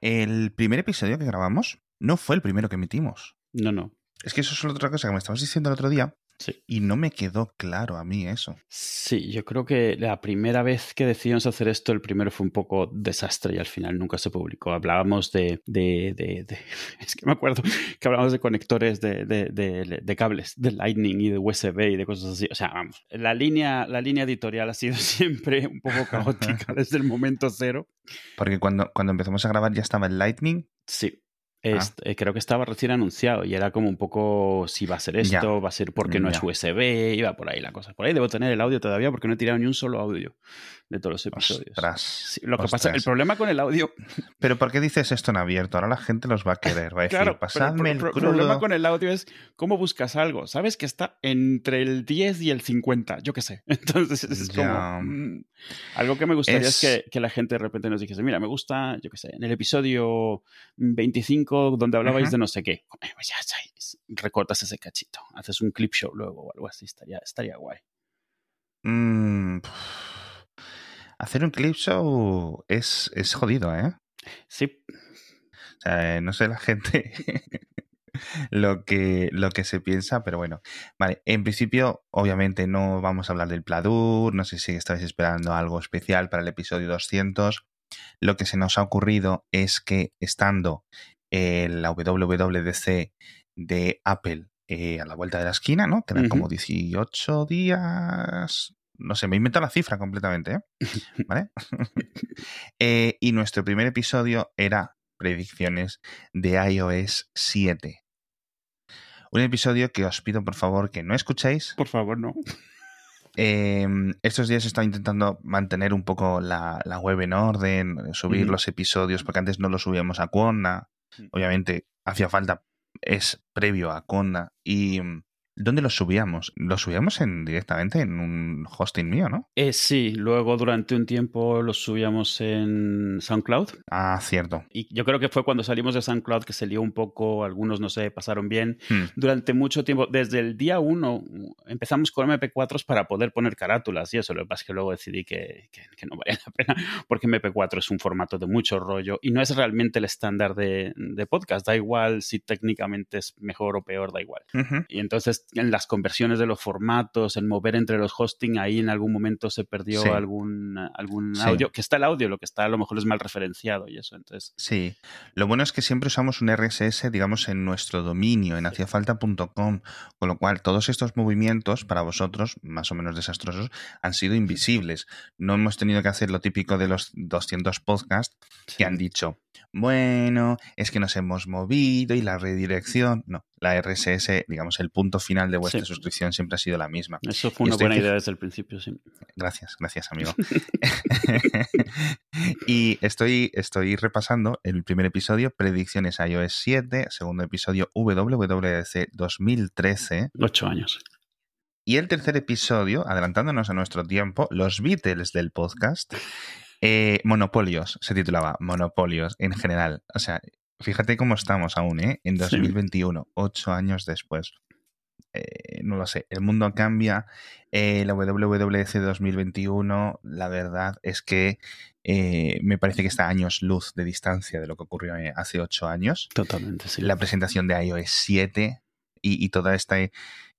el primer episodio que grabamos no fue el primero que emitimos. No, no. Es que eso es otra cosa que me estabas diciendo el otro día. Sí. Y no me quedó claro a mí eso. Sí, yo creo que la primera vez que decidimos hacer esto, el primero fue un poco desastre y al final nunca se publicó. Hablábamos de. de, de, de es que me acuerdo que hablábamos de conectores de, de, cables, de Lightning y de USB y de cosas así. O sea, vamos, la línea, la línea editorial ha sido siempre un poco caótica desde el momento cero. Porque cuando, cuando empezamos a grabar ya estaba el Lightning. Sí, eh, creo que estaba recién anunciado y era como un poco si va a ser esto, va a ser porque no es USB, iba por ahí la cosa. Por ahí debo tener el audio todavía porque no he tirado ni un solo audio de todos los episodios. lo que pasa, el problema con el audio. Pero ¿por qué dices esto en abierto? Ahora la gente los va a querer, va a decir, pasadme el, el, problema con el audio es cómo buscas algo. Sabes que está entre el 10 y el 50, yo qué sé. Entonces es como. Algo que me gustaría es, que, que, la gente de repente nos dijese, mira, me gusta, yo qué sé, en el episodio 25 donde hablabais de no sé qué. Pues ya, recortas ese cachito, haces un clip show luego o algo así, estaría, estaría guay. Mm, Hacer un clip show es, es jodido, ¿eh? Sí. O sea, no sé la gente lo, que, lo que se piensa, pero bueno. Vale, en principio, obviamente no vamos a hablar del Pladur, no sé si estáis esperando algo especial para el episodio 200. Lo que se nos ha ocurrido es que estando en la WWDC de Apple eh, a la vuelta de la esquina, ¿no? Quedan como 18 días, no sé, me invento la cifra completamente, ¿eh? ¿Vale? Eh, y nuestro primer episodio era predicciones de iOS 7. Un episodio que os pido por favor que no escuchéis. Por favor, no. Em, estos días he estado intentando mantener un poco la, web en orden, subir los episodios, porque antes no los subíamos a Conda. Mm. Obviamente hacía falta, es previo a Conda. Y ¿Dónde los subíamos? Los subíamos en, directamente en un hosting mío, ¿no? Eh, sí, luego durante un tiempo los subíamos en SoundCloud. Ah, cierto. Y yo creo que fue cuando salimos de SoundCloud que se lió un poco, algunos no sé, pasaron bien. Hmm. Durante mucho tiempo, desde el día uno, empezamos con MP4s para poder poner carátulas y eso. Lo que pasa es que luego decidí que, que, no valía la pena porque MP4 es un formato de mucho rollo y no es realmente el estándar de, de podcast. Da igual si técnicamente es mejor o peor, da igual. Y entonces en las conversiones de los formatos, en mover entre los hosting, ahí en algún momento se perdió algún, algún audio, que está el audio, lo que está a lo mejor es mal referenciado y eso. Entonces... Sí, lo bueno es que siempre usamos un RSS, digamos, en nuestro dominio, en haciafalta.com, con lo cual todos estos movimientos para vosotros, más o menos desastrosos, han sido invisibles. No hemos tenido que hacer lo típico de los 200 podcasts que han dicho, bueno, es que nos hemos movido y la redirección. No, la RSS, digamos, el punto final de vuestra suscripción siempre ha sido la misma. Eso fue una buena idea desde el principio, sí. Gracias, gracias, amigo. y estoy, estoy repasando el primer episodio, predicciones iOS 7, segundo episodio WWDC 2013. Ocho años. Y el tercer episodio, adelantándonos a nuestro tiempo, los Beatles del podcast. Eh, monopolios, se titulaba Monopolios en general. O sea, fíjate cómo estamos aún, ¿eh? En 2021, ocho años después. Eh, no lo sé, el mundo cambia. Eh, la WWDC 2021, la verdad es que me parece que está a años luz de distancia de lo que ocurrió hace ocho años. Totalmente, sí. La presentación de iOS 7 y, y toda esta e,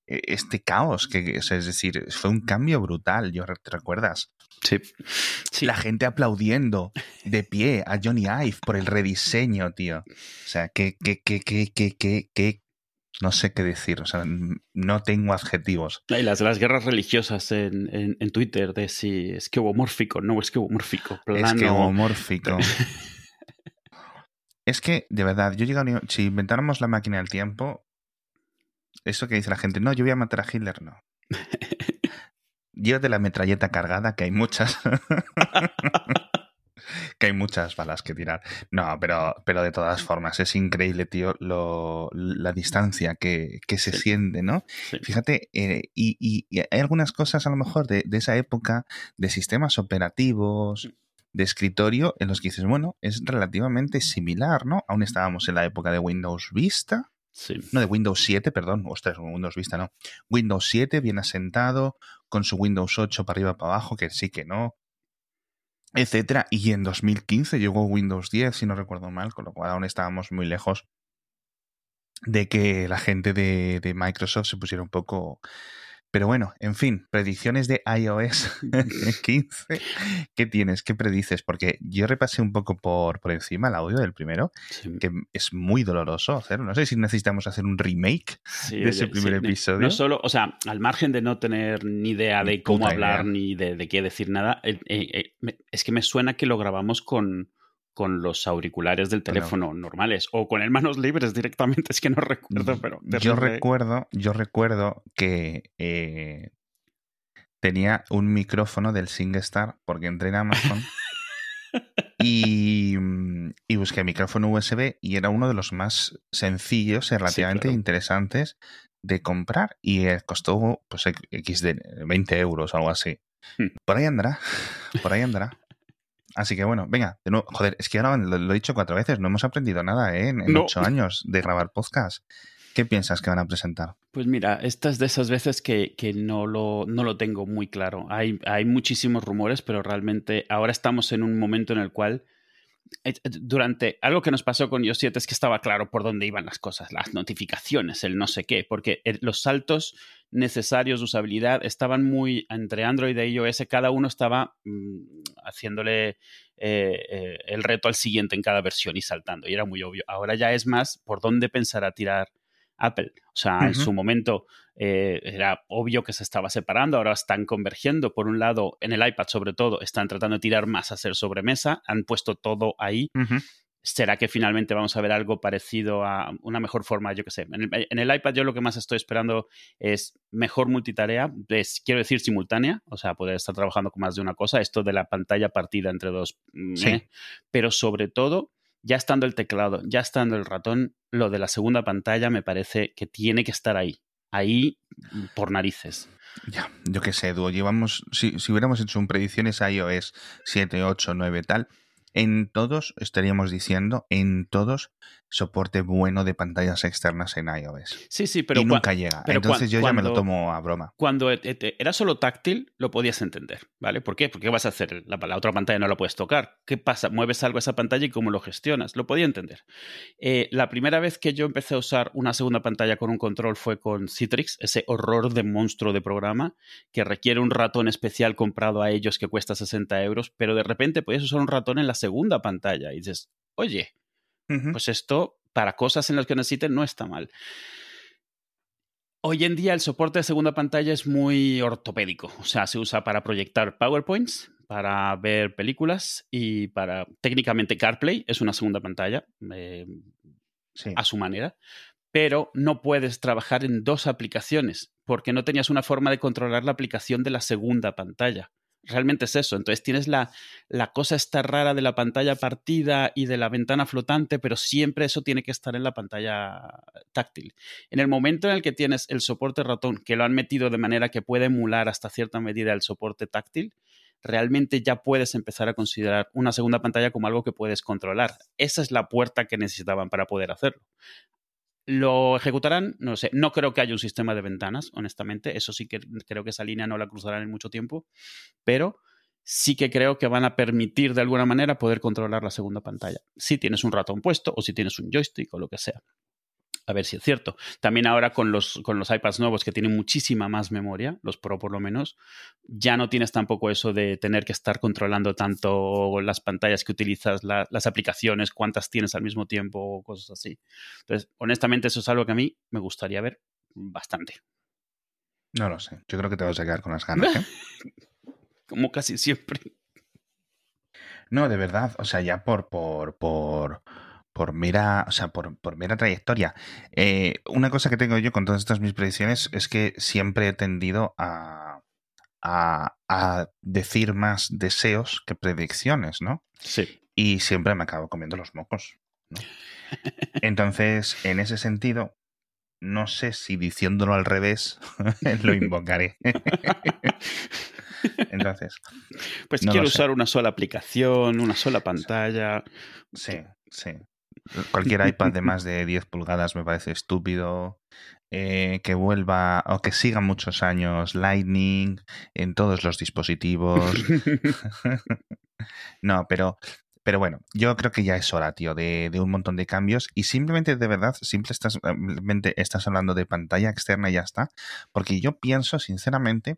este caos, que es decir, fue un cambio brutal, ¿yo ¿te recuerdas? Sí. La gente aplaudiendo de pie a Johnny Ive por el rediseño, tío. O sea, que, que, que, que, que, que, no sé qué decir, o sea, no tengo adjetivos. Y las, las guerras religiosas en, en, Twitter de si es que homórfico, no es que homórfico. Es que es que, de verdad, yo llego a... Si inventáramos la máquina del tiempo, eso que dice la gente, no, yo voy a matar a Hitler, no. de la metralleta cargada, que hay muchas. que hay muchas balas que tirar. No, pero, pero de todas formas, es increíble, tío, lo, la distancia que, que se siente, ¿no? Fíjate, eh, y, y, hay algunas cosas a lo mejor de, de esa época, de sistemas operativos, mm. de escritorio, en los que dices, bueno, es relativamente similar, ¿no? Aún estábamos en la época de Windows Vista, no, de Windows 7, perdón. Ostras, Windows Vista no. Windows 7 bien asentado, con su Windows 8 para arriba para abajo, que sí que no. etcétera. Y en 2015 llegó Windows 10, si no recuerdo mal, con lo cual aún estábamos muy lejos de que la gente de, de Microsoft se pusiera un poco pero bueno, en fin, predicciones de iOS 15. ¿Qué tienes? ¿Qué predices? Porque yo repasé un poco por, por encima el audio del primero, que es muy doloroso hacerlo. No sé si necesitamos hacer un remake de ese primer episodio. No solo, o sea, al margen de no tener ni idea de cómo hablar ni de, qué decir nada, eh, eh, es que me suena que lo grabamos con con los auriculares del teléfono normales o con el manos libres directamente, es que no recuerdo, pero... Yo recuerdo, yo recuerdo que eh, tenía un micrófono del SingStar porque entré en Amazon y, y, busqué micrófono USB y era uno de los más sencillos y relativamente interesantes de comprar y eh, costó pues X de 20 euros o algo así. Hmm. Por ahí andará, por ahí andará. Así que bueno, venga, de nuevo, joder, es que ahora lo, he dicho cuatro veces, no hemos aprendido nada ¿eh? en, ocho años de grabar podcast. ¿Qué piensas que van a presentar? Pues mira, esta es de esas veces que, que no, lo, no, lo, tengo muy claro. Hay, hay muchísimos rumores, pero realmente ahora estamos en un momento en el cual durante algo que nos pasó con iOS 7 es que estaba claro por dónde iban las cosas, las notificaciones, el no sé qué, porque eh, los saltos necesarios de usabilidad estaban muy entre Android e iOS, cada uno estaba mm, haciéndole eh, el reto al siguiente en cada versión y saltando, y era muy obvio. Ahora ya es más por dónde pensará tirar Apple. O sea, en su momento eh, era obvio que se estaba separando, ahora están convergiendo. Por un lado, en el iPad sobre todo, están tratando de tirar más a ser sobremesa, han puesto todo ahí. ¿Será que finalmente vamos a ver algo parecido a una mejor forma? Yo qué sé. En el, iPad yo lo que más estoy esperando es mejor multitarea, quiero decir simultánea, o sea, poder estar trabajando con más de una cosa, esto de la pantalla partida entre dos. Mm, sí. Eh, pero sobre todo ya estando el teclado, ya estando el ratón, lo de la segunda pantalla me parece que tiene que estar ahí. Ahí por narices. Ya, yo qué sé, Edu, llevamos, si, si hubiéramos hecho un predicciones iOS 7, 8, 9 tal, en todos, estaríamos diciendo, en todos, soporte bueno de pantallas externas en iOS. Sí, sí, pero. Y nunca llega. Entonces yo ya me lo tomo a broma. Cuando e, e, era solo táctil, lo podías entender, ¿vale? ¿Por qué? Porque vas a hacer? La, la, otra pantalla no la puedes tocar. ¿Qué pasa? Mueves algo a esa pantalla y cómo lo gestionas. Lo podía entender. Eh, la primera vez que yo empecé a usar una segunda pantalla con un control fue con Citrix, ese horror de monstruo de programa que requiere un ratón especial comprado a ellos que cuesta 60 euros, pero de repente podías usar un ratón en la segunda pantalla y dices, oye, pues esto para cosas en las que necesiten no está mal. Hoy en día el soporte de segunda pantalla es muy ortopédico, o sea, se usa para proyectar PowerPoints, para ver películas y para técnicamente CarPlay es una segunda pantalla eh, a su manera, pero no puedes trabajar en dos aplicaciones porque no tenías una forma de controlar la aplicación de la segunda pantalla realmente es eso. Entonces tienes la, la, cosa esta rara de la pantalla partida y de la ventana flotante, pero siempre eso tiene que estar en la pantalla táctil. En el momento en el que tienes el soporte ratón, que lo han metido de manera que puede emular hasta cierta medida el soporte táctil, realmente ya puedes empezar a considerar una segunda pantalla como algo que puedes controlar. Esa es la puerta que necesitaban para poder hacerlo. ¿Lo ejecutarán? No sé. No creo que haya un sistema de ventanas, honestamente. Eso sí que creo que esa línea no la cruzarán en mucho tiempo. Pero sí que creo que van a permitir de alguna manera poder controlar la segunda pantalla. Si tienes un ratón puesto o si tienes un joystick o lo que sea a ver si es cierto. También ahora con los, con los iPads nuevos que tienen muchísima más memoria, los Pro por lo menos, ya no tienes tampoco eso de tener que estar controlando tanto las pantallas que utilizas, las aplicaciones, cuántas tienes al mismo tiempo, cosas así. Entonces, honestamente, eso es algo que a mí me gustaría ver bastante. No lo sé. Yo creo que te vas a quedar con las ganas. ¿eh? Como casi siempre. No, de verdad. O sea, ya por, por, por por mera, o sea, por, por mera trayectoria. Eh, una cosa que tengo yo con todas estas mis predicciones es que siempre he tendido a, a, a decir más deseos que predicciones, ¿no? Sí. Y siempre me acabo comiendo los mocos. ¿no? Entonces, en ese sentido, no sé si diciéndolo al revés lo invocaré. Entonces. Pues quiero usar una sola aplicación, una sola pantalla. Sí, sí. Cualquier iPad de más de 10 pulgadas me parece estúpido. Eh, que vuelva o que siga muchos años Lightning en todos los dispositivos. No, pero, pero bueno, yo creo que ya es hora, tío, de, un montón de cambios y simplemente de verdad, simplemente estás hablando de pantalla externa y ya está, porque yo pienso sinceramente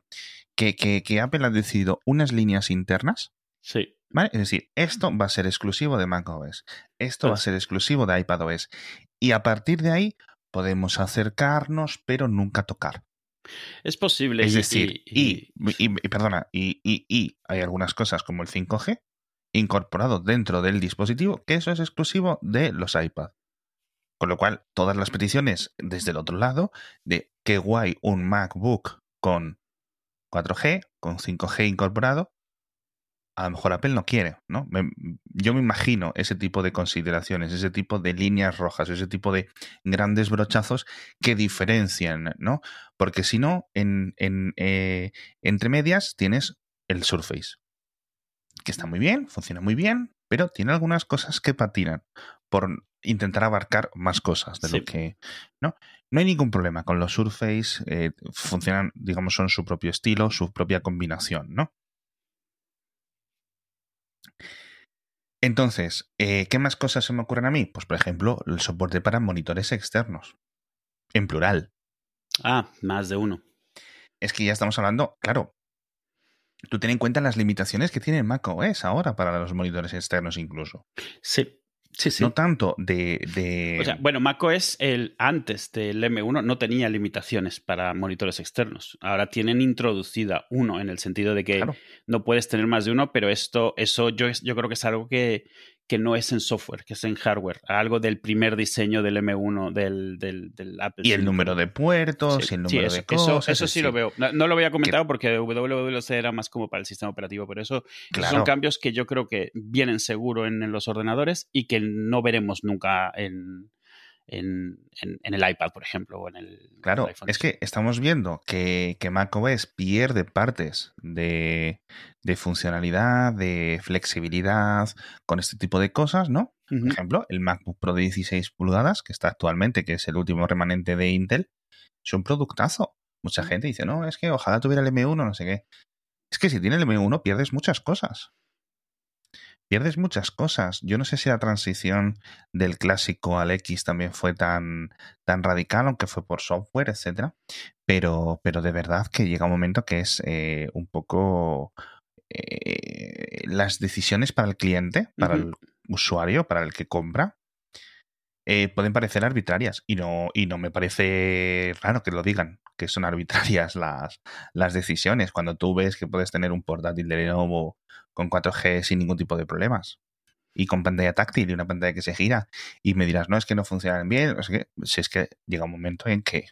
que, que, Apple ha decidido unas líneas internas. Sí. ¿Vale? Es decir, esto va a ser exclusivo de macOS, esto va a ser exclusivo de iPadOS y a partir de ahí podemos acercarnos, pero nunca tocar. Es posible. Es decir, y, perdona, y, y, hay algunas cosas como el 5G incorporado dentro del dispositivo, que eso es exclusivo de los iPad. Con lo cual, todas las peticiones desde el otro lado de qué guay un MacBook con 4G, con 5G incorporado, a lo mejor Apple no quiere, ¿no? yo me imagino ese tipo de consideraciones, ese tipo de líneas rojas, ese tipo de grandes brochazos que diferencian, ¿no? Porque si no, en, en eh, entre medias tienes el Surface, que está muy bien, funciona muy bien, pero tiene algunas cosas que patinan por intentar abarcar más cosas de lo que, ¿no? No hay ningún problema con los Surface, eh, funcionan, digamos, son su propio estilo, su propia combinación, ¿no? Entonces, eh, ¿qué más cosas se me ocurren a mí? Pues, por ejemplo, el soporte para monitores externos. En plural. Ah, más de uno. Es que ya estamos hablando, claro. Tú ten en cuenta las limitaciones que tiene macOS ahora para los monitores externos incluso. Sí. Sí, sí. No tanto de, O sea, bueno, macOS el, antes del M1 no tenía limitaciones para monitores externos. Ahora tienen introducida uno en el sentido de que no puedes tener más de uno, pero esto, eso yo, yo creo que es algo que, que no es en software, que es en hardware, algo del primer diseño del M1 del, del, Apple. Y el número de puertos, y el número de cosas. Eso, sí, lo veo. No, lo voy a comentar porque WWDC era más como para el sistema operativo, pero eso son cambios que yo creo que vienen seguro en, los ordenadores y que no veremos nunca en, en, el iPad, por ejemplo, o en el. Claro, es que estamos viendo que, que macOS pierde partes de, de, funcionalidad, de flexibilidad con este tipo de cosas, ¿no? Por ejemplo, el MacBook Pro de 16 pulgadas, que está actualmente, que es el último remanente de Intel, es un productazo. Mucha gente dice, no, es que ojalá tuviera el M1, no sé qué. Es que si tiene el M1 pierdes muchas cosas pierdes muchas cosas. Yo no sé si la transición del clásico al X también fue tan, tan radical, aunque fue por software, etcétera. Pero, pero de verdad que llega un momento que es eh, un poco eh, las decisiones para el cliente, para el usuario, para el que compra, eh, pueden parecer arbitrarias. Y no, y no me parece raro que lo digan, que son arbitrarias las, las decisiones. Cuando tú ves que puedes tener un portátil de Lenovo con 4G sin ningún tipo de problemas. Y con pantalla táctil y una pantalla que se gira. Y me dirás, no, es que no funcionan bien. O que, si es que llega un momento en que.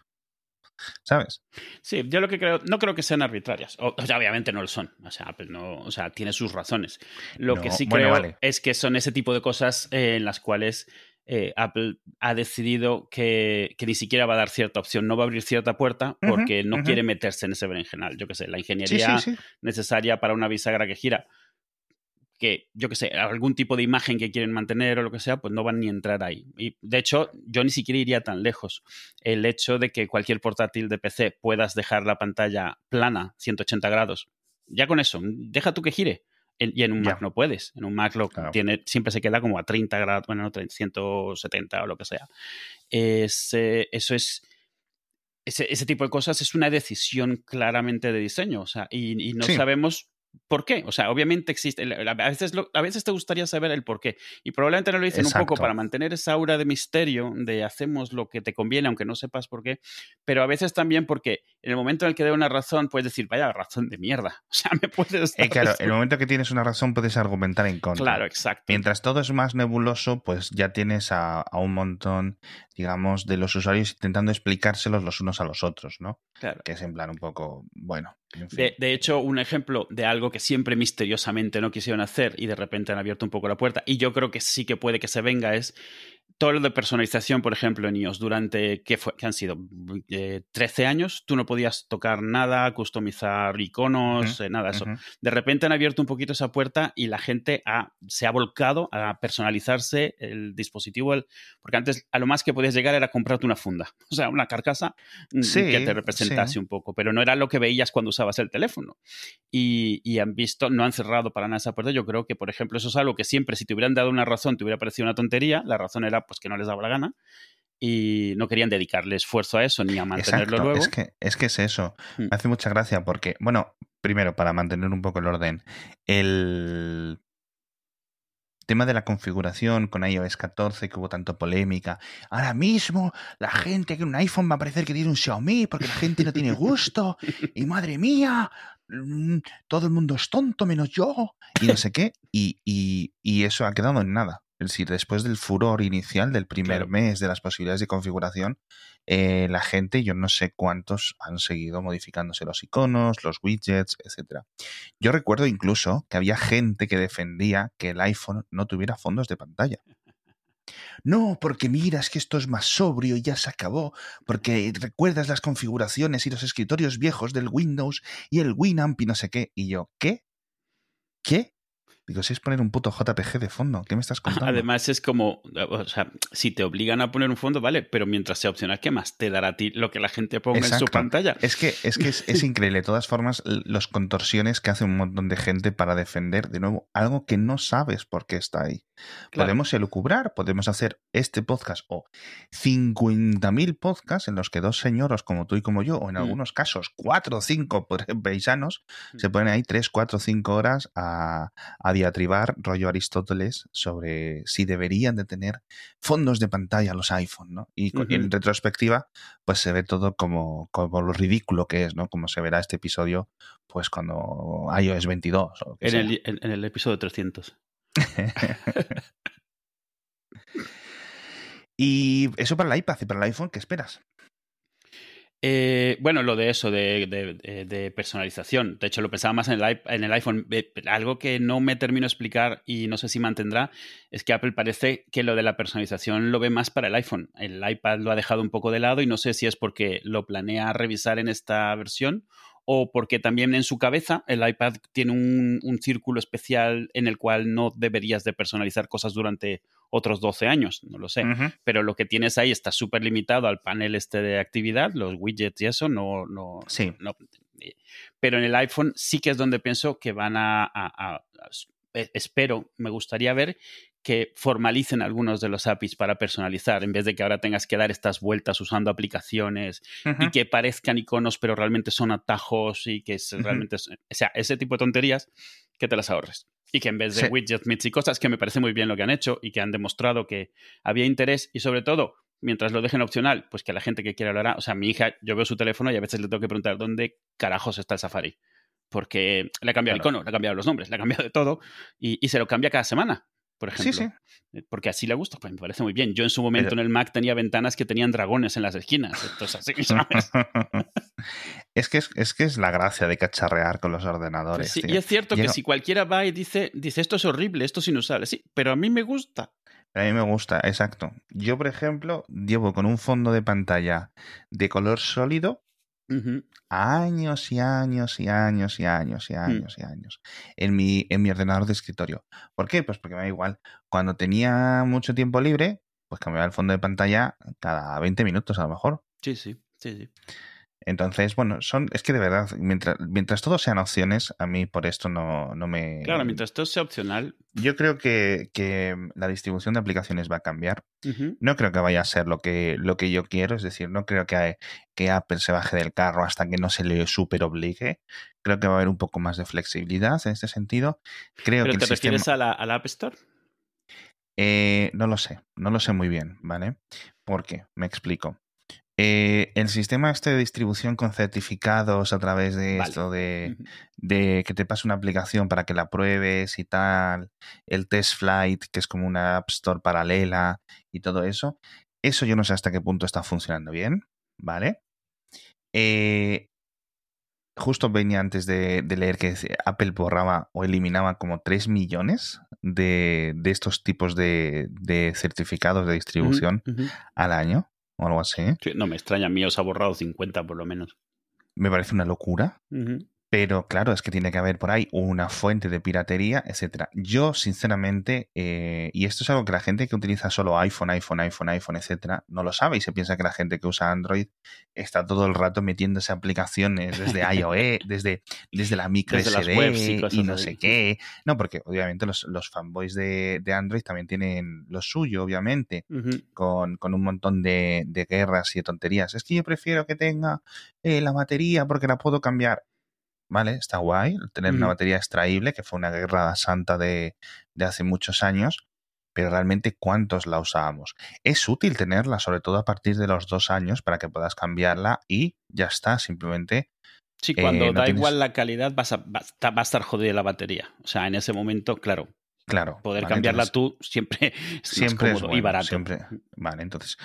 ¿Sabes? Sí, yo lo que creo, no creo que sean arbitrarias. O, sea, obviamente no lo son. O sea, Apple no, o sea, tiene sus razones. Lo que sí creo es que son ese tipo de cosas eh, en las cuales eh, Apple ha decidido que, ni siquiera va a dar cierta opción, no va a abrir cierta puerta porque no quiere meterse en ese berenjenal. Yo qué sé, la ingeniería necesaria para una bisagra que gira que, yo qué sé, algún tipo de imagen que quieren mantener o lo que sea, pues no van ni a entrar ahí. Y de hecho, yo ni siquiera iría tan lejos. El hecho de que cualquier portátil de PC puedas dejar la pantalla plana, 180 grados, ya con eso, deja tú que gire. Y en un Mac no puedes. En un Mac lo tiene, siempre se queda como a 30 grados, bueno, no, 170 o lo que sea. Ese, eso es. Ese, ese, tipo de cosas es una decisión claramente de diseño. O sea, y, no sabemos ¿Por qué? O sea, obviamente existe. A veces, a veces te gustaría saber el por qué. Y probablemente no lo dicen un poco para mantener esa aura de misterio, de hacemos lo que te conviene, aunque no sepas por qué. Pero a veces también porque en el momento en el que dé una razón, puedes decir, vaya razón de mierda. O sea, me puedes. Eh, claro, en el momento que tienes una razón, puedes argumentar en contra. Claro, exacto. Mientras todo es más nebuloso, pues ya tienes a, a un montón, digamos, de los usuarios intentando explicárselos los unos a los otros, ¿no? Claro. Que es en plan un poco, bueno. De, de hecho, un ejemplo de algo que siempre misteriosamente no quisieron hacer y de repente han abierto un poco la puerta. Y yo creo que sí que puede que se venga es todo lo de personalización, por ejemplo, en iOS, durante, ¿qué, fue, han sido? 13 eh, años, tú no podías tocar nada, customizar iconos, eh, nada eso. De repente han abierto un poquito esa puerta y la gente se ha volcado a personalizarse el dispositivo, porque antes a lo más que podías llegar era comprarte una funda, o sea, una carcasa mm, que te representase un poco, pero no era lo que veías cuando usabas el teléfono. y, han visto, no han cerrado para nada esa puerta. Yo creo que, por ejemplo, eso es algo que siempre, si te hubieran dado una razón, te hubiera parecido una tontería. La razón era pues que no les daba la gana y no querían dedicarle esfuerzo a eso ni a mantenerlo luego. Es que, es que es eso. Mm. Me hace mucha gracia porque, bueno, primero, para mantener un poco el orden, el tema de la configuración con iOS 14, que hubo tanto polémica. Ahora mismo la gente que un iPhone va a parecer que tiene un Xiaomi porque la gente no tiene gusto. Y madre mía, mm, todo el mundo es tonto menos yo. Y no sé qué. Y, y eso ha quedado en nada. Es decir, después del furor inicial del primer mes de las posibilidades de configuración, eh, la gente, yo no sé cuántos han seguido modificándose los iconos, los widgets, etc. Yo recuerdo incluso que había gente que defendía que el iPhone no tuviera fondos de pantalla. No, porque mira, es que esto es más sobrio y ya se acabó, porque recuerdas las configuraciones y los escritorios viejos del Windows y el Winamp y no sé qué. Y yo, ¿qué? ¿Qué? Digo, si es poner un puto JPG de fondo, ¿qué me estás contando? Además es como, o sea, si te obligan a poner un fondo, vale, pero mientras sea opcional, ¿qué más te dará a ti lo que la gente ponga en su pantalla? Es que es, que es, increíble, de todas formas, los contorsiones que hace un montón de gente para defender, de nuevo, algo que no sabes por qué está ahí. Podemos elucubrar, podemos hacer este podcast o 50.000 podcasts en los que dos señoros como tú y como yo, o en mm. algunos casos cuatro o cinco paisanos, mm. se ponen ahí tres, cuatro, cinco horas a, a diatribar rollo Aristóteles sobre si deberían de tener fondos de pantalla los iPhone, ¿no? Y, en retrospectiva, pues se ve todo como, como lo ridículo que es, ¿no? Como se verá este episodio, pues cuando iOS 22. en, el, en, el episodio 300. y eso para el iPad y para el iPhone, ¿qué esperas? Eh, bueno, lo de eso, de, personalización. De hecho, lo pensaba más en el, iPhone. Algo que no me termino de explicar y no sé si mantendrá es que Apple parece que lo de la personalización lo ve más para el iPhone. El iPad lo ha dejado un poco de lado y no sé si es porque lo planea revisar en esta versión o porque también en su cabeza el iPad tiene un, círculo especial en el cual no deberías de personalizar cosas durante otros 12 años, no lo sé. Pero lo que tienes ahí está súper limitado al panel este de actividad, los widgets y eso, no, no, sí. pero en el iPhone sí que es donde pienso que van a espero, me gustaría ver que formalicen algunos de los APIs para personalizar, en vez de que ahora tengas que dar estas vueltas usando aplicaciones y que parezcan iconos, pero realmente son atajos y que realmente, o sea, ese tipo de tonterías, que te las ahorres. Y que en vez de widgets, mits y cosas, que me parece muy bien lo que han hecho y que han demostrado que había interés y sobre todo, mientras lo dejen opcional, pues que la gente que quiera lo hará. O sea, mi hija, yo veo su teléfono y a veces le tengo que preguntar dónde carajos está el Safari porque le ha cambiado el icono, le ha cambiado los nombres, le ha cambiado de todo y, se lo cambia cada semana por ejemplo. Sí, sí. Eh, porque así le gusta, pues me parece muy bien. Yo en su momento en el Mac tenía ventanas que tenían dragones en las esquinas. Entonces, así, ¿sabes? es, que es, que es la gracia de cacharrear con los ordenadores. sí, y es cierto que si cualquiera va y dice, dice, esto es horrible, esto es inusable, sí, pero a mí me gusta. A mí me gusta, exacto. Yo, por ejemplo, llevo con un fondo de pantalla de color sólido Años y años y años y años y mm. años y años en mi, en mi ordenador de escritorio. ¿Por qué? Pues porque me da igual. Cuando tenía mucho tiempo libre, pues cambiaba el fondo de pantalla cada 20 minutos a lo mejor. Sí, sí, sí, sí. Entonces, bueno, son, es que de verdad, mientras, mientras todo sean opciones, a mí por esto no, no me... Claro, mientras todo sea opcional. Yo creo que, que la distribución de aplicaciones va a cambiar. No creo que vaya a ser lo que, lo que yo quiero, es decir, no creo que, que Apple se baje del carro hasta que no se le super obligue. Creo que va a haber un poco más de flexibilidad en este sentido. Creo ¿Pero que te refieres a, la, App Store? Eh, no lo sé, no lo sé muy bien, ¿vale? ¿Por qué? Me explico. Eh, el sistema este de distribución con certificados a través de esto de, que te pase una aplicación para que la pruebes y tal, el test flight, que es como una app store paralela y todo eso, eso yo no sé hasta qué punto está funcionando bien, ¿vale? Eh, justo venía antes de, leer que Apple borraba o eliminaba como 3 millones de, estos tipos de, certificados de distribución al año o algo así. no me extraña, mío se ha borrado 50 por lo menos. Me parece una locura. Pero claro, es que tiene que haber por ahí una fuente de piratería, etcétera. Yo, sinceramente, eh, y esto es algo que la gente que utiliza solo iPhone, iPhone, iPhone, iPhone, etcétera, no lo sabe y se piensa que la gente que usa Android está todo el rato metiéndose aplicaciones desde iOS, desde, desde la micro SD y, no sé qué. No, porque obviamente los, fanboys de, Android también tienen lo suyo, obviamente, con, un montón de, guerras y de tonterías. Es que yo prefiero que tenga eh, la batería porque la puedo cambiar ¿vale? Está guay tener una batería extraíble, que fue una guerra santa de, hace muchos años, pero realmente ¿cuántos la usábamos? Es útil tenerla, sobre todo a partir de los dos años, para que puedas cambiarla y ya está, simplemente... Sí, cuando eh, da igual la calidad, vas a, va, a estar jodida la batería. O sea, en ese momento, claro, Claro. Poder cambiarla tú siempre es siempre y barato. Siempre. Vale, entonces.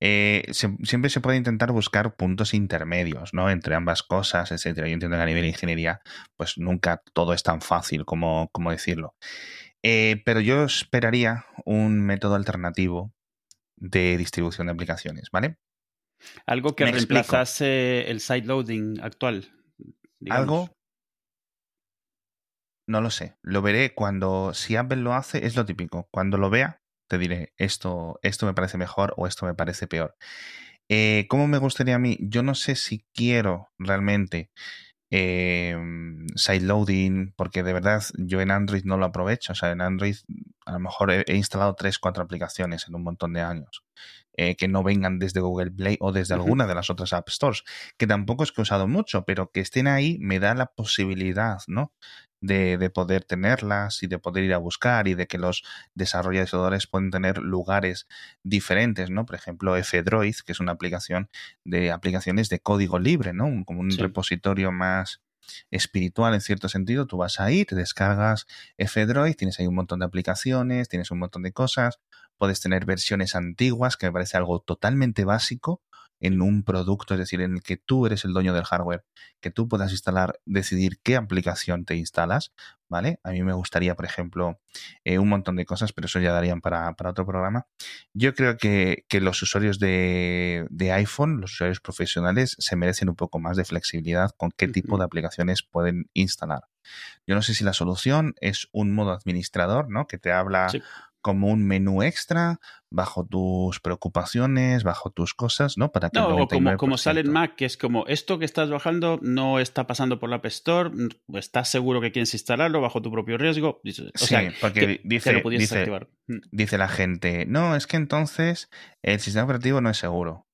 Eh, siempre se puede intentar buscar puntos intermedios, ¿no? Entre ambas cosas, etcétera. Yo entiendo que a nivel de ingeniería, pues nunca todo es tan fácil como, como decirlo. Eh, pero yo esperaría un método alternativo de distribución de aplicaciones, ¿vale? Algo que reemplazase el sideloading actual. Algo no lo sé. Lo veré cuando, si Apple lo hace, es lo típico. Cuando lo vea, te diré, esto, esto me parece mejor o esto me parece peor. Eh, ¿Cómo me gustaría a mí? Yo no sé si quiero realmente eh, sideloading, porque de verdad yo en Android no lo aprovecho. O sea, en Android a lo mejor he, instalado 3, 4 aplicaciones en un montón de años. Eh, que no vengan desde Google Play o desde alguna de las otras App Stores, que tampoco es que he usado mucho, pero que estén ahí me da la posibilidad, ¿no? De, poder tenerlas y de poder ir a buscar y de que los desarrolladores pueden tener lugares diferentes, ¿no? Por ejemplo, F-Droid, que es una aplicación de aplicaciones de código libre, ¿no? Como un repositorio más espiritual en cierto sentido. Tú vas ahí, te descargas F-Droid, tienes ahí un montón de aplicaciones, tienes un montón de cosas, puedes tener versiones antiguas, que me parece algo totalmente básico, en un producto, es decir, en el que tú eres el dueño del hardware, que tú puedas instalar, decidir qué aplicación te instalas, ¿vale? A mí me gustaría, por ejemplo, eh, un montón de cosas, pero eso ya darían para, otro programa. Yo creo que, los usuarios de, iPhone, los usuarios profesionales, se merecen un poco más de flexibilidad con qué tipo de aplicaciones pueden instalar. Yo no sé si la solución es un modo administrador, ¿no? Que te habla como un menú extra bajo tus preocupaciones, bajo tus cosas, ¿no? Para que no, o como, como sale en Mac, que es como esto que estás bajando no está pasando por la App Store, estás seguro que quieres instalarlo bajo tu propio riesgo. sí, porque dice, mm. dice, la gente, no, es que entonces el sistema operativo no es seguro.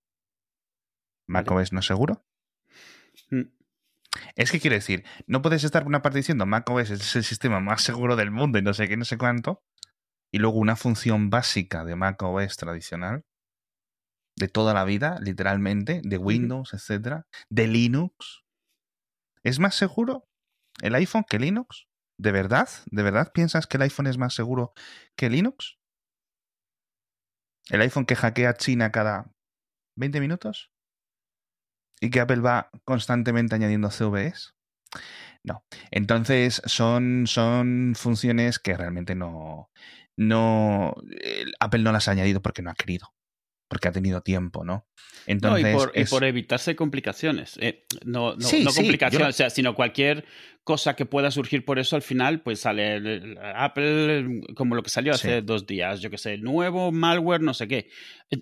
¿macOS no es seguro? Mm. Es que quiere decir, no puedes estar por una parte diciendo macOS es el sistema más seguro del mundo y no sé qué, no sé cuánto, y luego una función básica de macOS tradicional, de toda la vida, literalmente, de Windows, etcétera, de Linux. ¿Es más seguro el iPhone que Linux? ¿De verdad? ¿De verdad piensas que el iPhone es más seguro que Linux? ¿El iPhone que hackea China cada 20 minutos? ¿Y que Apple va constantemente añadiendo CVEs? No. Entonces son, son funciones que realmente no, no Apple no las ha añadido porque no ha querido porque ha tenido tiempo, ¿no? Entonces, y, por, evitarse complicaciones. Eh, no, no, no complicaciones, o sea, sino cualquier cosa que pueda surgir por eso, al final, pues sale Apple como lo que salió hace dos días, yo que sé, nuevo malware, no sé qué.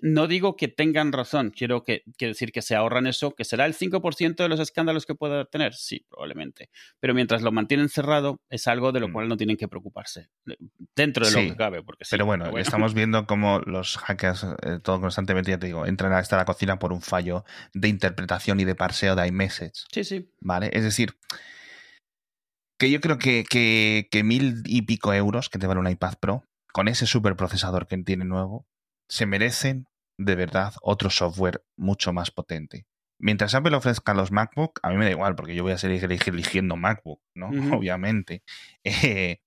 No digo que tengan razón, quiero que, decir que se ahorran eso, que será el 5% de los escándalos que pueda tener, sí, probablemente. Pero mientras lo mantienen cerrado, es algo de lo mm. cual no tienen que preocuparse, dentro de lo que cabe. Porque pero, bueno, estamos viendo cómo los hackers, eh, todo constantemente, ya te digo, entran a esta cocina por un fallo de interpretación y de parseo de iMessage. Sí, sí. ¿Vale? Es decir, que yo creo que, que, mil y pico euros que te vale un iPad Pro, con ese superprocesador que tiene nuevo, se merecen de verdad otro software mucho más potente. Mientras Apple ofrezca los MacBook, a mí me da igual, porque yo voy a seguir eligiendo MacBook, ¿no? Obviamente. Eh,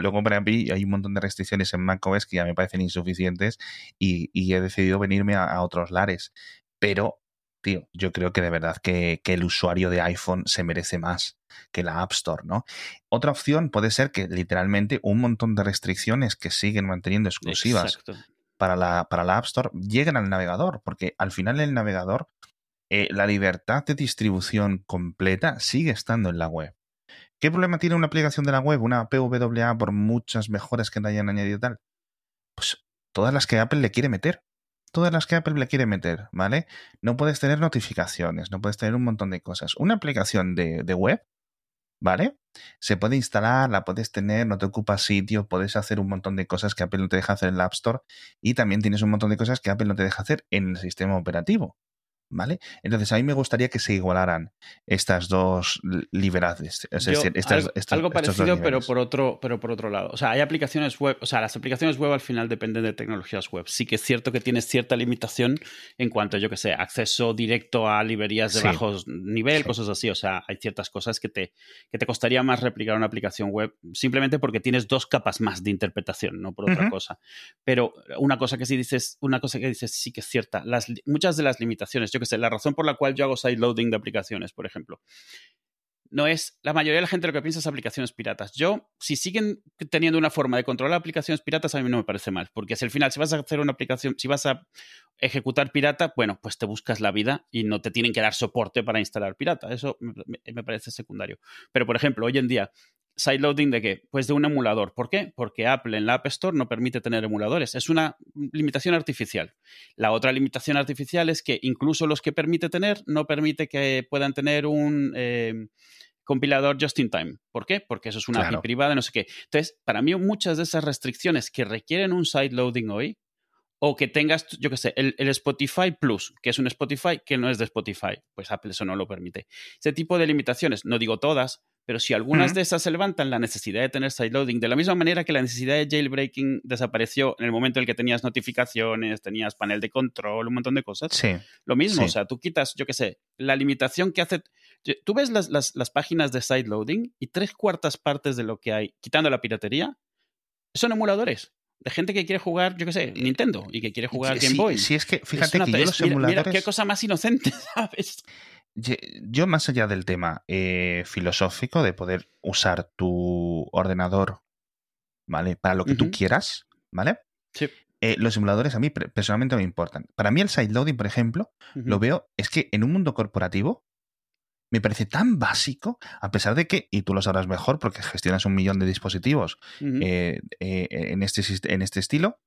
luego para mí hay un montón de restricciones en macOS que ya me parecen insuficientes y, he decidido venirme a, otros lares. Pero tío, yo creo que de verdad que, el usuario de iPhone se merece más que la App Store, ¿no? Otra opción puede ser que literalmente un montón de restricciones que siguen manteniendo exclusivas para la, para la App Store lleguen al navegador, porque al final el navegador eh, la libertad de distribución completa sigue estando en la web. ¿Qué problema tiene una aplicación de la web, una PWA, por muchas mejoras que le hayan añadido tal? Pues todas las que Apple le quiere meter. Todas las que Apple le quiere meter, ¿vale? No puedes tener notificaciones, no puedes tener un montón de cosas. Una aplicación de, de web, ¿vale? Se puede instalar, la puedes tener, no te ocupa sitio, puedes hacer un montón de cosas que Apple no te deja hacer en la App Store y también tienes un montón de cosas que Apple no te deja hacer en el sistema operativo. ¿Vale? Entonces, a mí me gustaría que se igualaran estas dos liberades. algo, parecido, pero por, otro, pero por otro lado. O sea, hay aplicaciones web, o sea, las aplicaciones web al final dependen de tecnologías web. Sí que es cierto que tienes cierta limitación en cuanto, yo que sé, acceso directo a librerías de bajo nivel, cosas así. O sea, hay ciertas cosas que te, que te costaría más replicar una aplicación web simplemente porque tienes dos capas más de interpretación, no por otra cosa. Pero una cosa que sí dices, una cosa que dices sí que es cierta. Las, muchas de las limitaciones, yo la razón por la cual yo hago sideloading de aplicaciones, por ejemplo, no es, la mayoría de la gente lo que piensa es aplicaciones piratas. Yo, si siguen teniendo una forma de controlar aplicaciones piratas, a mí no me parece mal, porque si al final, si vas a hacer una aplicación, si vas a ejecutar pirata, bueno, pues te buscas la vida y no te tienen que dar soporte para instalar pirata. Eso me parece secundario. Pero, por ejemplo, hoy en día, sideloading de qué? Pues de un emulador. ¿Por qué? Porque Apple en la App Store no permite tener emuladores. Es una limitación artificial. La otra limitación artificial es que incluso los que permite tener no permite que puedan tener un eh, compilador just in time. ¿Por qué? Porque eso es una API privada, no sé qué. Entonces, para mí muchas de esas restricciones que requieren un sideloading hoy o que tengas, yo qué sé, el, el, Spotify Plus, que es un Spotify que no es de Spotify, pues Apple eso no lo permite. Ese tipo de limitaciones, no digo todas, pero si algunas de esas se levantan, la necesidad de tener sideloading, de la misma manera que la necesidad de jailbreaking desapareció en el momento en el que tenías notificaciones, tenías panel de control, un montón de cosas. Sí. Lo mismo, o sea, tú quitas, yo qué sé, la limitación que hace. Tú ves las, las, las páginas de sideloading y tres cuartas partes de lo que hay, quitando la piratería, son emuladores de gente que quiere jugar, yo qué sé, Nintendo y que quiere jugar Game Boy. Sí, es que fíjate que yo los emuladores... Mira qué cosa más inocente, ¿sabes? Yo, más allá del tema eh, filosófico de poder usar tu ordenador, ¿vale? Para lo que tú quieras, ¿vale? Sí. Eh, los simuladores a mí personalmente me importan. Para mí el sideloading, por ejemplo, lo veo, es que en un mundo corporativo me parece tan básico, a pesar de que, y tú lo sabrás mejor porque gestionas un millón de dispositivos eh, en, este, en este estilo,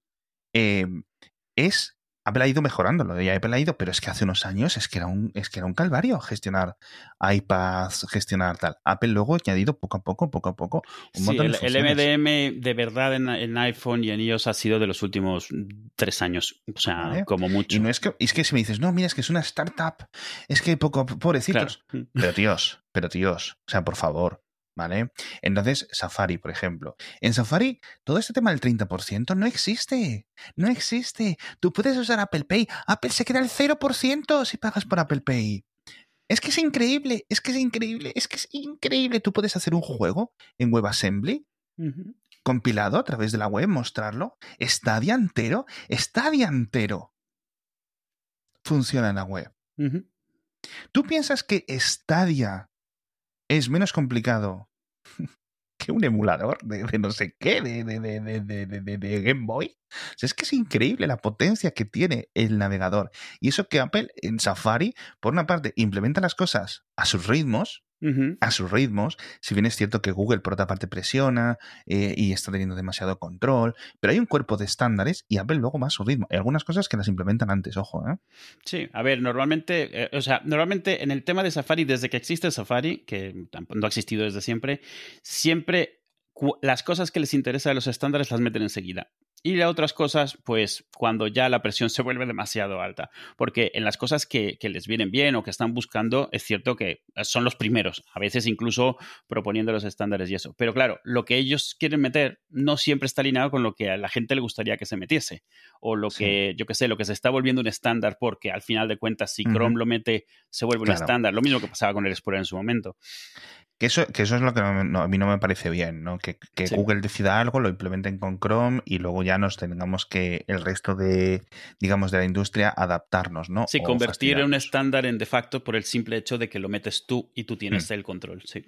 es Apple ha ido mejorándolo, Apple ha ido, pero es que hace unos años es que era un, es que era un calvario gestionar iPads, gestionar tal. Apple luego ha añadido poco a poco, poco a poco, un sí, el, el, MDM de verdad en, iPhone y en iOS ha sido de los últimos tres años, o sea, como mucho. Y no es que, es que si me dices, no, mira, es que es una startup, es que poco, pobrecitos. Pero tíos, pero tíos, o sea, por favor, ¿Vale? Entonces, Safari, por ejemplo. En Safari, todo este tema del 30% no existe. No existe. Tú puedes usar Apple Pay. Apple se queda el 0% si pagas por Apple Pay. Es que es increíble, es que es increíble, es que es increíble. Tú puedes hacer un juego en WebAssembly compilado a través de la web, mostrarlo. Stadia entero, Stadia entero. Funciona en la web. ¿Tú piensas que Stadia es menos complicado que un emulador de, no sé qué, de, de, Game Boy. es que es increíble la potencia que tiene el navegador. Y eso que Apple en Safari, por una parte, implementa las cosas a sus ritmos, a sus ritmos. Si bien es cierto que Google por otra parte presiona eh, y está teniendo demasiado control, pero hay un cuerpo de estándares y Apple luego va a su ritmo. Hay algunas cosas que las implementan antes, ojo. ¿eh? Sí, a ver, normalmente, eh, o sea, normalmente en el tema de Safari, desde que existe Safari, que no ha existido desde siempre, siempre las cosas que les interesa de los estándares las meten enseguida. Y otras cosas, pues cuando ya la presión se vuelve demasiado alta. Porque en las cosas que, les vienen bien o que están buscando, es cierto que son los primeros, a veces incluso proponiendo los estándares y eso. Pero claro, lo que ellos quieren meter no siempre está alineado con lo que a la gente le gustaría que se metiese. O lo que, yo qué sé, lo que se está volviendo un estándar, porque al final de cuentas, si Chrome lo mete, se vuelve un estándar. Lo mismo que pasaba con el Explorer en su momento. Que eso, que eso es lo que a mí no me parece bien, ¿no? Que, Google decida algo, lo implementen con Chrome y luego ya nos tengamos que el resto de, digamos, de la industria adaptarnos, ¿no? Sí, convertir un estándar en de facto por el simple hecho de que lo metes tú y tú tienes mm. el control, sí.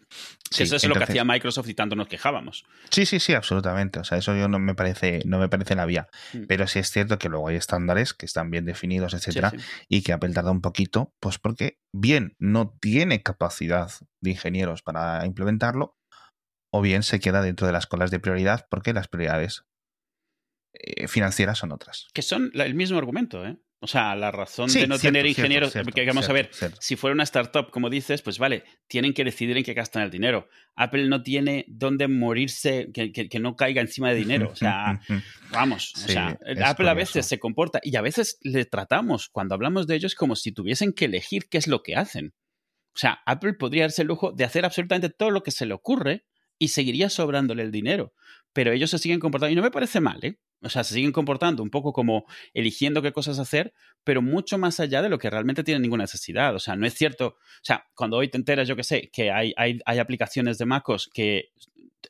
eso es lo que hacía Microsoft y tanto nos quejábamos. Sí, sí, sí, absolutamente. O sea, eso yo no me parece, no me parece la vía. Mm. Pero sí es cierto que luego hay estándares que están bien definidos, etcétera, y que Apple tarda un poquito, pues porque bien no tiene capacidad de ingenieros para implementarlo, o bien se queda dentro de las colas de prioridad porque las prioridades eh, financieras son otras. Que son el mismo argumento, ¿eh? O sea, la razón de no tener ingenieros, porque vamos a ver, si fuera una startup, como dices, pues vale, tienen que decidir en qué gastan el dinero. Apple no tiene dónde morirse, que, no caiga encima de dinero. O sea, vamos, o sea, Apple a veces se comporta y a veces le tratamos, cuando hablamos de ellos, como si tuviesen que elegir qué es lo que hacen. O sea, Apple podría darse el lujo de hacer absolutamente todo lo que se le ocurre y seguiría sobrándole el dinero. Pero ellos se siguen comportando, y no me parece mal, ¿eh? O sea, se siguen comportando un poco como eligiendo qué cosas hacer, pero mucho más allá de lo que realmente tienen ninguna necesidad. O sea, no es cierto. O sea, cuando hoy te enteras, yo que sé, que hay, hay, aplicaciones de MacOS que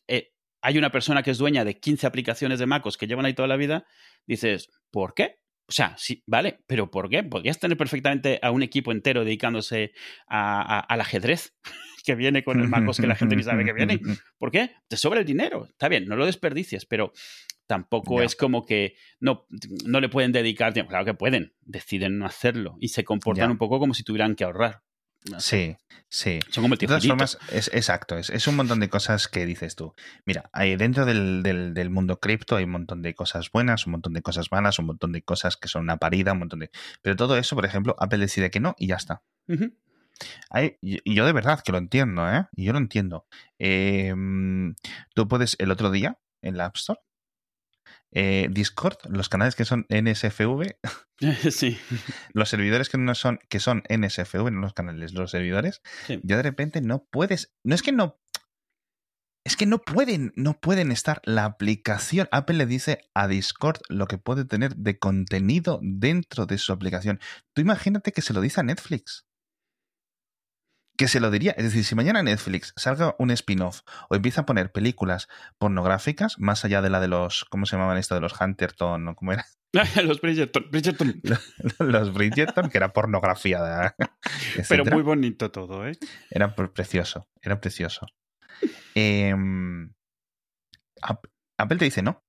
eh, hay una persona que es dueña de 15 aplicaciones de MacOS que llevan ahí toda la vida, dices, ¿por qué? O sea, sí, vale, pero ¿por qué? Podrías tener perfectamente a un equipo entero dedicándose al ajedrez que viene con el MacOS que la gente ni sabe que viene. ¿Por qué? Te sobra el dinero. Está bien, no lo desperdicies, pero tampoco es como que no, no le pueden dedicar tiempo. Claro que pueden, deciden no hacerlo y se comportan un poco como si tuvieran que ahorrar. Sí, sí. Son como el De todas formas, es, exacto, es, un montón de cosas que dices tú. Mira, hay, dentro del, del, mundo cripto hay un montón de cosas buenas, un montón de cosas malas, un montón de cosas que son una parida, un montón de... Pero todo eso, por ejemplo, Apple decide que no y ya está. hay, y yo de verdad que lo entiendo, ¿eh? Y yo lo entiendo. Em, tú puedes, el otro día, en la App Store, eh, Discord, los canales que son NSFV, sí. los servidores que no son, que son NSFV, no los canales, los servidores, ya de repente no puedes, no es que no, es que no pueden, no pueden estar. La aplicación, Apple le dice a Discord lo que puede tener de contenido dentro de su aplicación. Tú imagínate que se lo dice a Netflix que se lo diría. Es decir, si mañana Netflix salga un spin-off o empieza a poner películas pornográficas, más allá de la de los, ¿cómo se llamaban esto? De los Hunterton, ¿o cómo era? los Bridgerton. Bridgerton. Los, Bridgerton, que era pornografía. Pero muy bonito todo, ¿eh? Era precioso, era precioso. Em, Apple te dice no.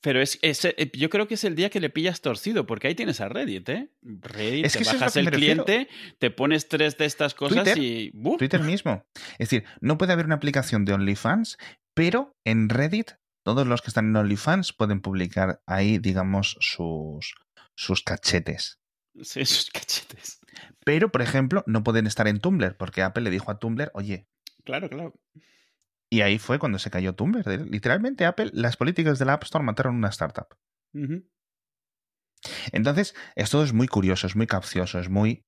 Pero es, eh, yo creo que es el día que le pillas torcido, porque ahí tienes a Reddit, ¿eh? Reddit, te bajas el cliente, te pones tres de estas cosas y. Twitter mismo. Es decir, no puede haber una aplicación de OnlyFans, pero en Reddit, todos los que están en OnlyFans pueden publicar ahí, digamos, sus, sus cachetes. Sí, sus cachetes. Pero, por ejemplo, no pueden estar en Tumblr, porque Apple le dijo a Tumblr, oye. Claro, claro. Y ahí fue cuando se cayó Tumblr. Literalmente Apple, las políticas de la App Store mataron una startup. Entonces, esto es muy curioso, es muy capcioso, es muy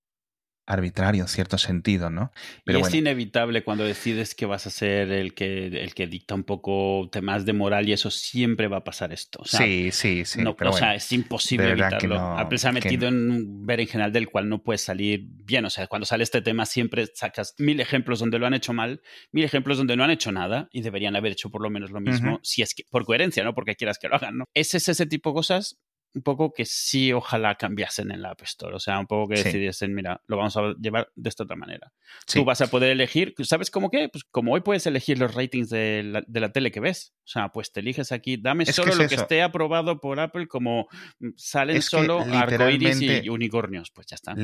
arbitrario en cierto sentido, ¿no? Pero y es inevitable cuando decides que vas a ser el que, el que dicta un poco temas de moral y eso siempre va a pasar esto. sí, sí, sí. o sea, es imposible evitarlo. Apple se ha metido en un ver en general del cual no puedes salir bien. O sea, cuando sale este tema siempre sacas mil ejemplos donde lo han hecho mal, mil ejemplos donde no han hecho nada y deberían haber hecho por lo menos lo mismo, si es que, por coherencia, ¿no? Porque quieras que lo hagan, ¿no? Ese es ese tipo de cosas un poco que sí ojalá cambiasen en la App Store. O sea, un poco que decidiesen, mira, lo vamos a llevar de esta otra manera. Tú vas a poder elegir, ¿sabes cómo qué? Pues como hoy puedes elegir los ratings de la, tele que ves. O sea, pues te eliges aquí, dame solo lo que esté aprobado por Apple, como salen solo arcoiris y unicornios. Pues ya está.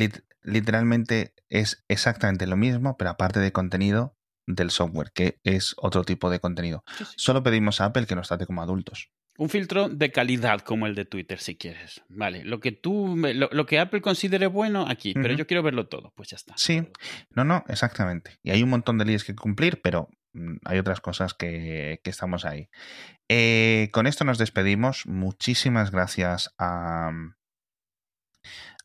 literalmente es exactamente lo mismo, pero aparte de contenido del software, que es otro tipo de contenido. Solo pedimos a Apple que nos trate como adultos. Un filtro de calidad como el de Twitter, si quieres. Vale, lo que tú, lo, que Apple considere bueno aquí, pero yo quiero verlo todo, pues ya está. Sí, no, no, exactamente. Y hay un montón de leyes que cumplir, pero mm, hay otras cosas que, que estamos ahí. Eh, con esto nos despedimos. Muchísimas gracias a,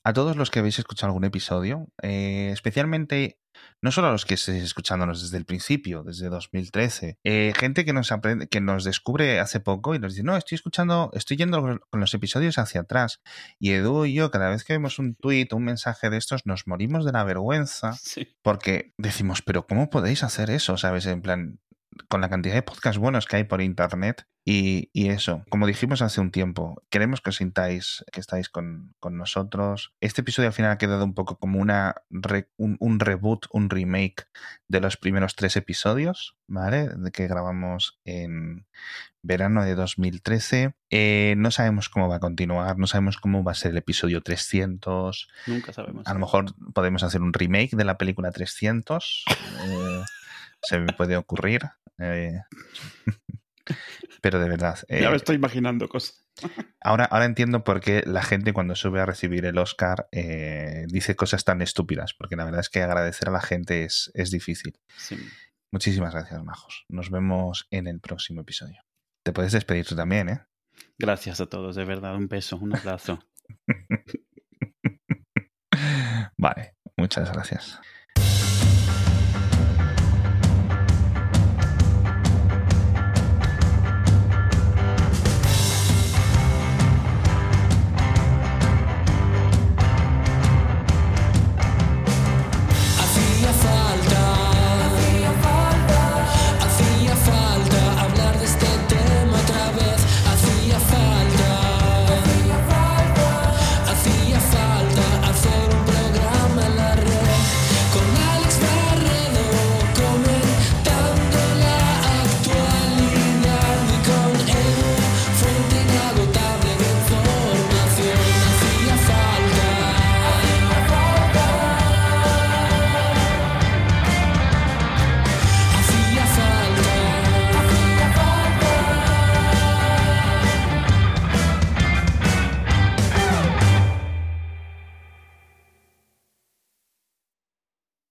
a todos los que habéis escuchado algún episodio, eh, especialmente no solo a los que estéis escuchándonos desde el principio, desde 2013, eh, gente que nos aprende, que nos descubre hace poco y nos dice, no, estoy escuchando, estoy yendo con los episodios hacia atrás. Y Edu y yo, cada vez que vemos un tuit o un mensaje de estos, nos morimos de la vergüenza porque decimos, pero ¿cómo podéis hacer eso? ¿Sabes? En plan, con la cantidad de podcasts buenos que hay por internet y, eso, como dijimos hace un tiempo, queremos que os sintáis que estáis con, nosotros. Este episodio al final ha quedado un poco como una un, reboot, un remake de los primeros tres episodios, ¿vale? De que grabamos en verano de 2013. Eh, no sabemos cómo va a continuar, no sabemos cómo va a ser el episodio 300. Nunca sabemos. A lo mejor podemos hacer un remake de la película 300. Eh, se me puede ocurrir. Eh, pero de verdad. ya me eh, estoy imaginando cosas. Ahora, ahora entiendo por qué la gente cuando sube a recibir el Oscar eh, dice cosas tan estúpidas, porque la verdad es que agradecer a la gente es, es difícil. Muchísimas gracias, Majos. Nos vemos en el próximo episodio. Te puedes despedir tú también, ¿eh? Gracias a todos, de verdad. Un beso, un abrazo. vale, muchas gracias.